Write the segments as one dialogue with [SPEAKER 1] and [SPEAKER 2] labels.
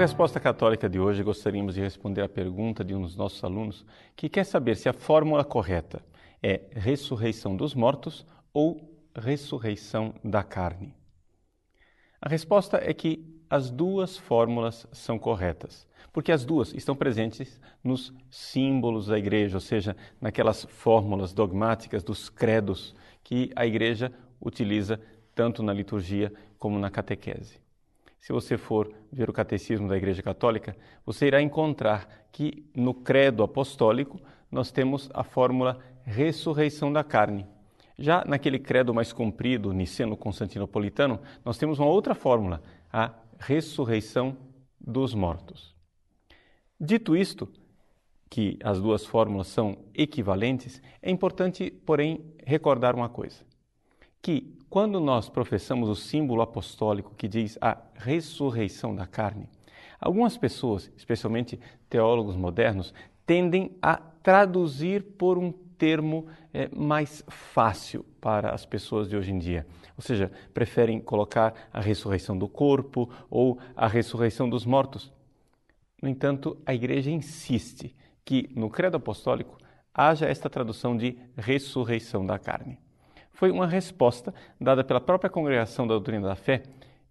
[SPEAKER 1] Resposta Católica de hoje, gostaríamos de responder a pergunta de um dos nossos alunos que quer saber se a fórmula correta é ressurreição dos mortos ou ressurreição da carne. A resposta é que as duas fórmulas são corretas, porque as duas estão presentes nos símbolos da igreja, ou seja, naquelas fórmulas dogmáticas dos credos que a igreja utiliza tanto na liturgia como na catequese. Se você for ver o catecismo da Igreja Católica, você irá encontrar que no credo apostólico nós temos a fórmula ressurreição da carne. Já naquele credo mais comprido, niceno-constantinopolitano, nós temos uma outra fórmula, a ressurreição dos mortos. Dito isto, que as duas fórmulas são equivalentes, é importante, porém, recordar uma coisa: que quando nós professamos o símbolo apostólico que diz a ressurreição da carne, algumas pessoas, especialmente teólogos modernos, tendem a traduzir por um termo é, mais fácil para as pessoas de hoje em dia. Ou seja, preferem colocar a ressurreição do corpo ou a ressurreição dos mortos. No entanto, a igreja insiste que no credo apostólico haja esta tradução de ressurreição da carne. Foi uma resposta dada pela própria congregação da doutrina da fé,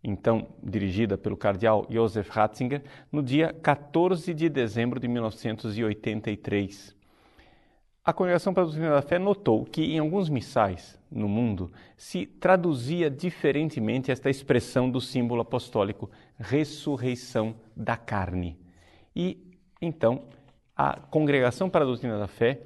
[SPEAKER 1] então dirigida pelo cardeal Josef Ratzinger, no dia 14 de dezembro de 1983. A Congregação para a Doutrina da Fé notou que em alguns missais no mundo se traduzia diferentemente esta expressão do símbolo apostólico, ressurreição da carne. E então a Congregação para a Doutrina da Fé,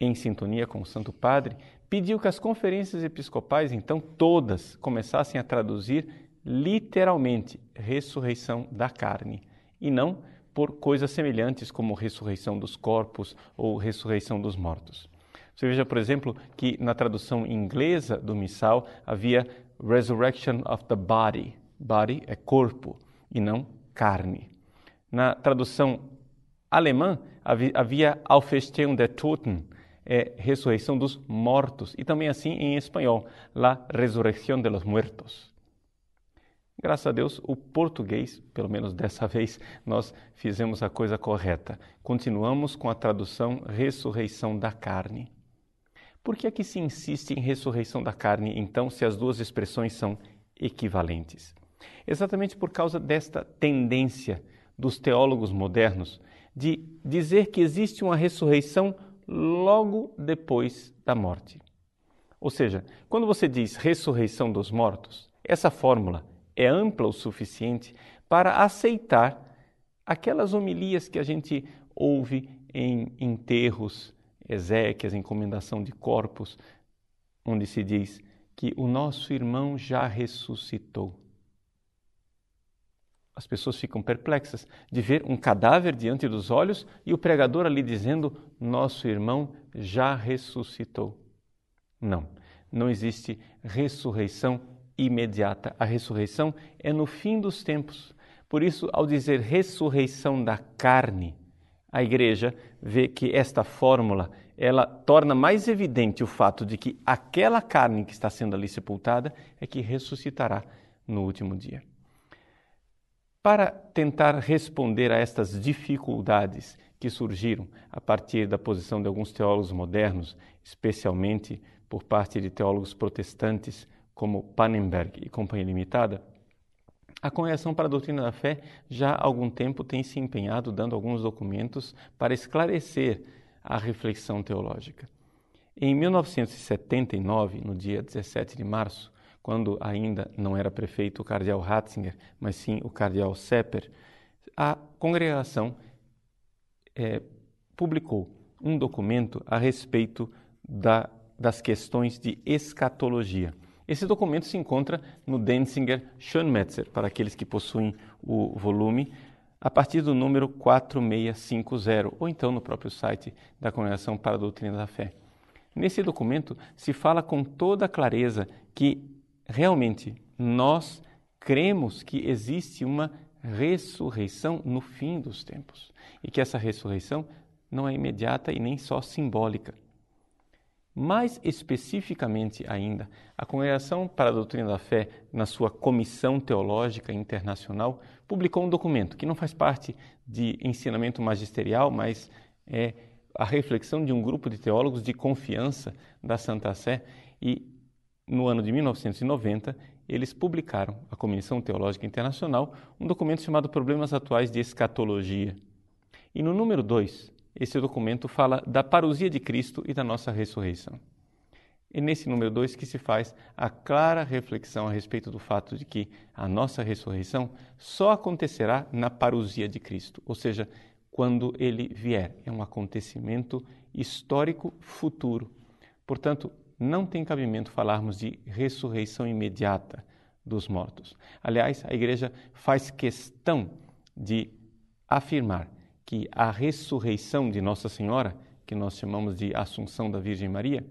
[SPEAKER 1] em sintonia com o Santo Padre, pediu que as conferências episcopais, então todas, começassem a traduzir literalmente ressurreição da carne e não por coisas semelhantes como ressurreição dos corpos ou ressurreição dos mortos. Você veja, por exemplo, que na tradução inglesa do missal havia resurrection of the body. Body é corpo e não carne. Na tradução alemã havia Auferstehung der Toten, é ressurreição dos mortos, e também assim em espanhol, la resurrección de los muertos. Graças a Deus, o português, pelo menos dessa vez, nós fizemos a coisa correta. Continuamos com a tradução ressurreição da carne. Por que é que se insiste em ressurreição da carne, então, se as duas expressões são equivalentes? Exatamente por causa desta tendência dos teólogos modernos de dizer que existe uma ressurreição logo depois da morte. Ou seja, quando você diz ressurreição dos mortos, essa fórmula é ampla o suficiente para aceitar aquelas homilias que a gente ouve em enterros, exéquias, encomendação de corpos, onde se diz que o nosso irmão já ressuscitou. As pessoas ficam perplexas de ver um cadáver diante dos olhos e o pregador ali dizendo: Nosso irmão já ressuscitou. Não, não existe ressurreição imediata. A ressurreição é no fim dos tempos. Por isso, ao dizer ressurreição da carne, a igreja vê que esta fórmula ela torna mais evidente o fato de que aquela carne que está sendo ali sepultada é que ressuscitará no último dia. Para tentar responder a estas dificuldades que surgiram a partir da posição de alguns teólogos modernos, especialmente por parte de teólogos protestantes como Pannenberg e Companhia Limitada, a Congregação para a Doutrina da Fé já há algum tempo tem se empenhado dando alguns documentos para esclarecer a reflexão teológica. Em 1979, no dia 17 de março, quando ainda não era prefeito o cardeal Ratzinger, mas sim o cardeal Sepper, a congregação é, publicou um documento a respeito da, das questões de escatologia. Esse documento se encontra no Denzinger Schönmetzer, para aqueles que possuem o volume, a partir do número 4650, ou então no próprio site da Congregação para a Doutrina da Fé. Nesse documento se fala com toda clareza que realmente nós cremos que existe uma ressurreição no fim dos tempos e que essa ressurreição não é imediata e nem só simbólica. Mais especificamente ainda, a Congregação para a Doutrina da Fé, na sua Comissão Teológica Internacional, publicou um documento que não faz parte de ensinamento magisterial, mas é a reflexão de um grupo de teólogos de confiança da Santa Sé e no ano de 1990 eles publicaram, a Comissão Teológica Internacional, um documento chamado Problemas Atuais de Escatologia. E no número 2, esse documento fala da parousia de Cristo e da nossa ressurreição. É nesse número 2 que se faz a clara reflexão a respeito do fato de que a nossa ressurreição só acontecerá na parousia de Cristo, ou seja, quando ele vier. É um acontecimento histórico futuro. Portanto, não tem cabimento falarmos de ressurreição imediata dos mortos. Aliás, a Igreja faz questão de afirmar que a ressurreição de Nossa Senhora, que nós chamamos de Assunção da Virgem Maria,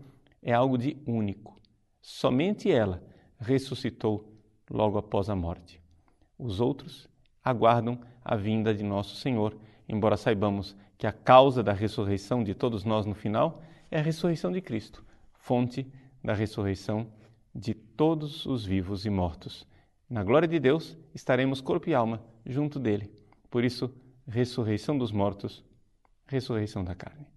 [SPEAKER 1] é algo de único. Somente ela ressuscitou logo após a morte. Os outros aguardam a vinda de Nosso Senhor, embora saibamos que a causa da ressurreição de todos nós no final é a ressurreição de Cristo, fonte da ressurreição de todos os vivos e mortos. Na glória de Deus estaremos corpo e alma junto dele. Por isso, ressurreição dos mortos, ressurreição da carne.